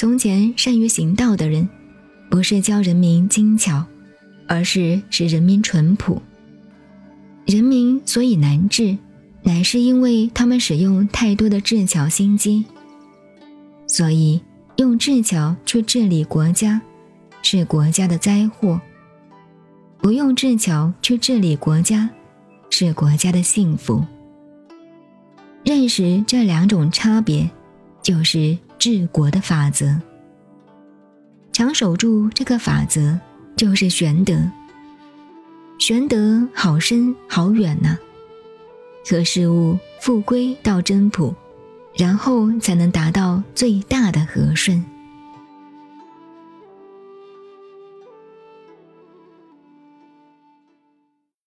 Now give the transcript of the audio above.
从前善于行道的人，不是教人民精巧，而是使人民淳朴。人民所以难治，乃是因为他们使用太多的智巧心机。所以用智巧去治理国家，是国家的灾祸；不用智巧去治理国家，是国家的幸福。认识这两种差别，就是治国的法则。强守住这个法则，就是玄德。玄德好深好远呐，和事物复归到真朴，然后才能达到最大的和顺。